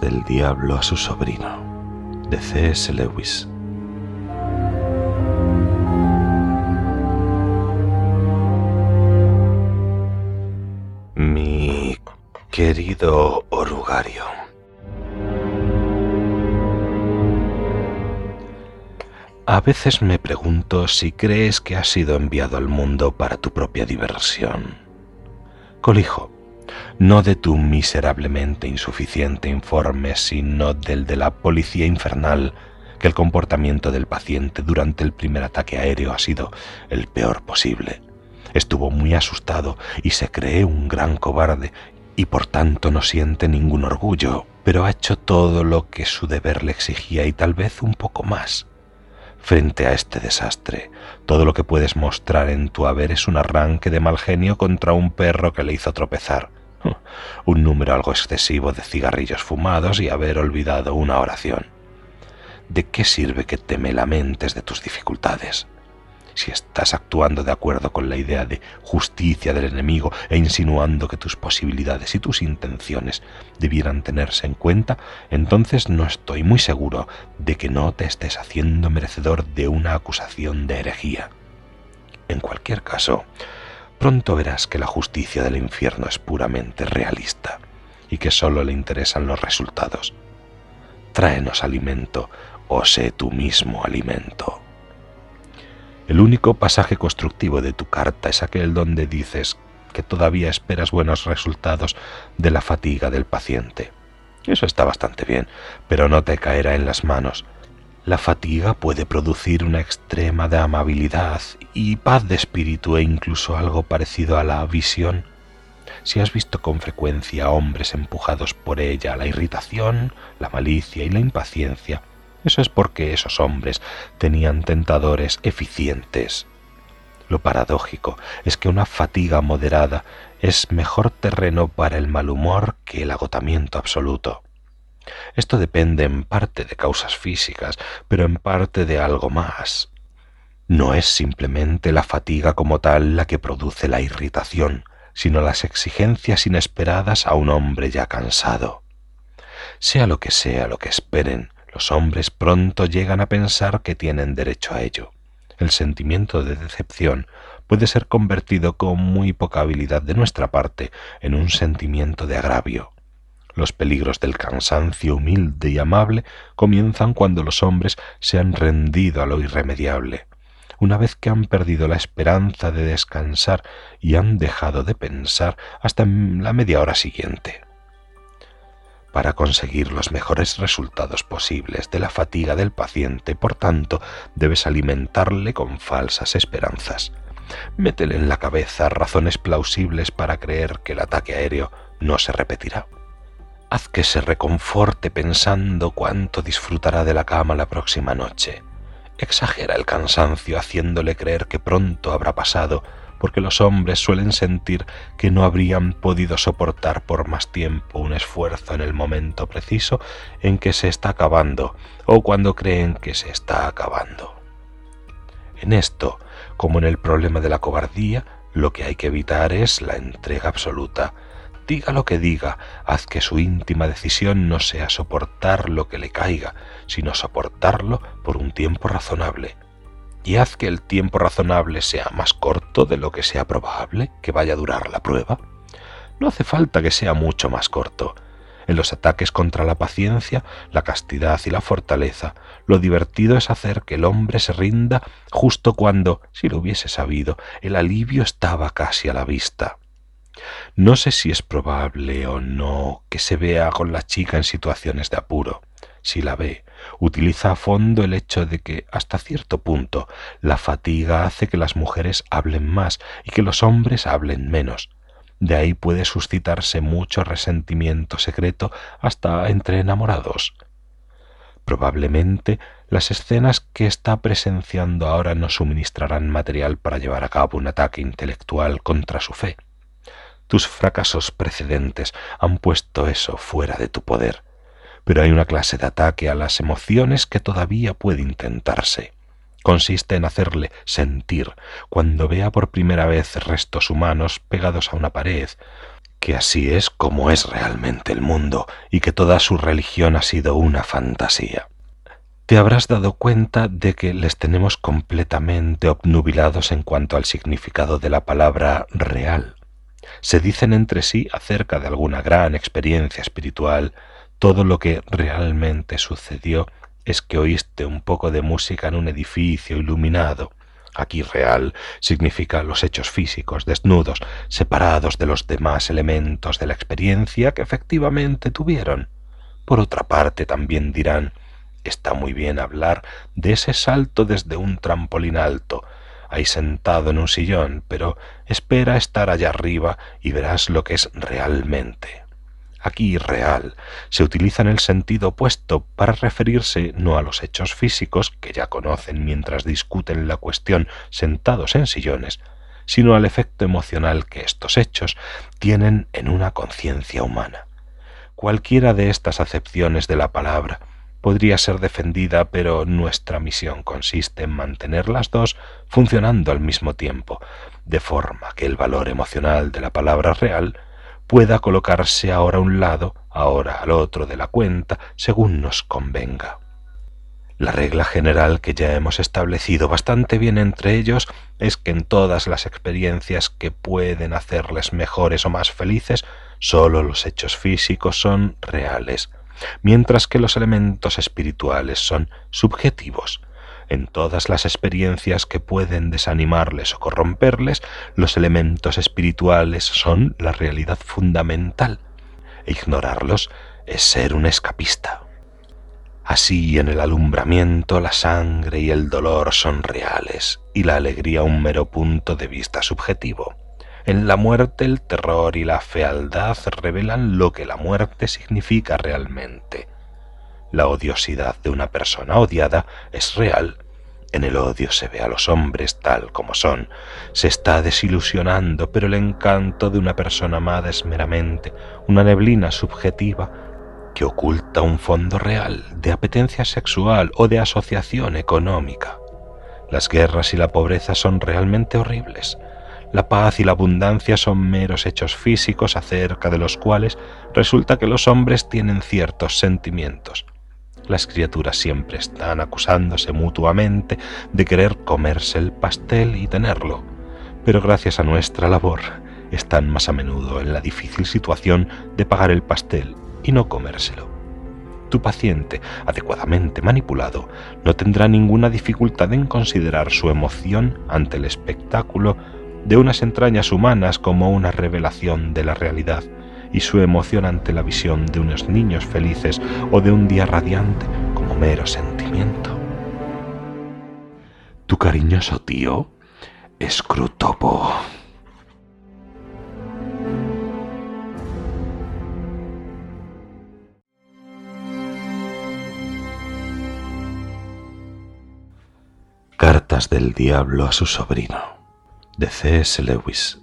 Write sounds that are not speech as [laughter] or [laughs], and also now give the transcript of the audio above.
Del Diablo a su sobrino, de C.S. Lewis. Mi querido orugario. A veces me pregunto si crees que has sido enviado al mundo para tu propia diversión. Colijo, no de tu miserablemente insuficiente informe, sino del de la policía infernal, que el comportamiento del paciente durante el primer ataque aéreo ha sido el peor posible. Estuvo muy asustado y se cree un gran cobarde y por tanto no siente ningún orgullo, pero ha hecho todo lo que su deber le exigía y tal vez un poco más. Frente a este desastre, todo lo que puedes mostrar en tu haber es un arranque de mal genio contra un perro que le hizo tropezar, [laughs] un número algo excesivo de cigarrillos fumados y haber olvidado una oración. ¿De qué sirve que te me lamentes de tus dificultades? si estás actuando de acuerdo con la idea de justicia del enemigo e insinuando que tus posibilidades y tus intenciones debieran tenerse en cuenta, entonces no estoy muy seguro de que no te estés haciendo merecedor de una acusación de herejía. En cualquier caso, pronto verás que la justicia del infierno es puramente realista y que sólo le interesan los resultados. Tráenos alimento o sé tú mismo alimento. El único pasaje constructivo de tu carta es aquel donde dices que todavía esperas buenos resultados de la fatiga del paciente. Eso está bastante bien, pero no te caerá en las manos. La fatiga puede producir una extrema de amabilidad y paz de espíritu e incluso algo parecido a la visión. Si has visto con frecuencia hombres empujados por ella a la irritación, la malicia y la impaciencia, eso es porque esos hombres tenían tentadores eficientes. Lo paradójico es que una fatiga moderada es mejor terreno para el mal humor que el agotamiento absoluto. Esto depende en parte de causas físicas, pero en parte de algo más. No es simplemente la fatiga como tal la que produce la irritación, sino las exigencias inesperadas a un hombre ya cansado. Sea lo que sea lo que esperen, los hombres pronto llegan a pensar que tienen derecho a ello. El sentimiento de decepción puede ser convertido con muy poca habilidad de nuestra parte en un sentimiento de agravio. Los peligros del cansancio humilde y amable comienzan cuando los hombres se han rendido a lo irremediable, una vez que han perdido la esperanza de descansar y han dejado de pensar hasta la media hora siguiente. Para conseguir los mejores resultados posibles de la fatiga del paciente, por tanto, debes alimentarle con falsas esperanzas. Métele en la cabeza razones plausibles para creer que el ataque aéreo no se repetirá. Haz que se reconforte pensando cuánto disfrutará de la cama la próxima noche. Exagera el cansancio haciéndole creer que pronto habrá pasado porque los hombres suelen sentir que no habrían podido soportar por más tiempo un esfuerzo en el momento preciso en que se está acabando o cuando creen que se está acabando. En esto, como en el problema de la cobardía, lo que hay que evitar es la entrega absoluta. Diga lo que diga, haz que su íntima decisión no sea soportar lo que le caiga, sino soportarlo por un tiempo razonable, y haz que el tiempo razonable sea más corto de lo que sea probable que vaya a durar la prueba. No hace falta que sea mucho más corto. En los ataques contra la paciencia, la castidad y la fortaleza, lo divertido es hacer que el hombre se rinda justo cuando, si lo hubiese sabido, el alivio estaba casi a la vista. No sé si es probable o no que se vea con la chica en situaciones de apuro. Si la ve, utiliza a fondo el hecho de que, hasta cierto punto, la fatiga hace que las mujeres hablen más y que los hombres hablen menos. De ahí puede suscitarse mucho resentimiento secreto hasta entre enamorados. Probablemente las escenas que está presenciando ahora no suministrarán material para llevar a cabo un ataque intelectual contra su fe. Tus fracasos precedentes han puesto eso fuera de tu poder pero hay una clase de ataque a las emociones que todavía puede intentarse. Consiste en hacerle sentir cuando vea por primera vez restos humanos pegados a una pared, que así es como es realmente el mundo y que toda su religión ha sido una fantasía. Te habrás dado cuenta de que les tenemos completamente obnubilados en cuanto al significado de la palabra real. Se dicen entre sí acerca de alguna gran experiencia espiritual, todo lo que realmente sucedió es que oíste un poco de música en un edificio iluminado, Aquí real significa los hechos físicos desnudos, separados de los demás elementos de la experiencia que efectivamente tuvieron. Por otra parte, también dirán, está muy bien hablar de ese salto desde un trampolín alto, ahí sentado en un sillón, pero espera estar allá arriba y verás lo que es realmente aquí real, se utiliza en el sentido opuesto para referirse no a los hechos físicos que ya conocen mientras discuten la cuestión sentados en sillones, sino al efecto emocional que estos hechos tienen en una conciencia humana. Cualquiera de estas acepciones de la palabra podría ser defendida, pero nuestra misión consiste en mantener las dos funcionando al mismo tiempo, de forma que el valor emocional de la palabra real pueda colocarse ahora a un lado, ahora al otro de la cuenta, según nos convenga. La regla general que ya hemos establecido bastante bien entre ellos es que en todas las experiencias que pueden hacerles mejores o más felices, sólo los hechos físicos son reales, mientras que los elementos espirituales son subjetivos, en todas las experiencias que pueden desanimarles o corromperles, los elementos espirituales son la realidad fundamental. E ignorarlos es ser un escapista. Así en el alumbramiento la sangre y el dolor son reales y la alegría un mero punto de vista subjetivo. En la muerte el terror y la fealdad revelan lo que la muerte significa realmente. La odiosidad de una persona odiada es real en el odio se ve a los hombres tal como son. Se está desilusionando, pero el encanto de una persona amada es meramente una neblina subjetiva que oculta un fondo real de apetencia sexual o de asociación económica. Las guerras y la pobreza son realmente horribles. La paz y la abundancia son meros hechos físicos acerca de los cuales resulta que los hombres tienen ciertos sentimientos las criaturas siempre están acusándose mutuamente de querer comerse el pastel y tenerlo, pero gracias a nuestra labor están más a menudo en la difícil situación de pagar el pastel y no comérselo. Tu paciente, adecuadamente manipulado, no tendrá ninguna dificultad en considerar su emoción ante el espectáculo de unas entrañas humanas como una revelación de la realidad y su emoción ante la visión de unos niños felices o de un día radiante como mero sentimiento. Tu cariñoso tío, Scrutopo. Cartas del Diablo a su sobrino, de C.S. Lewis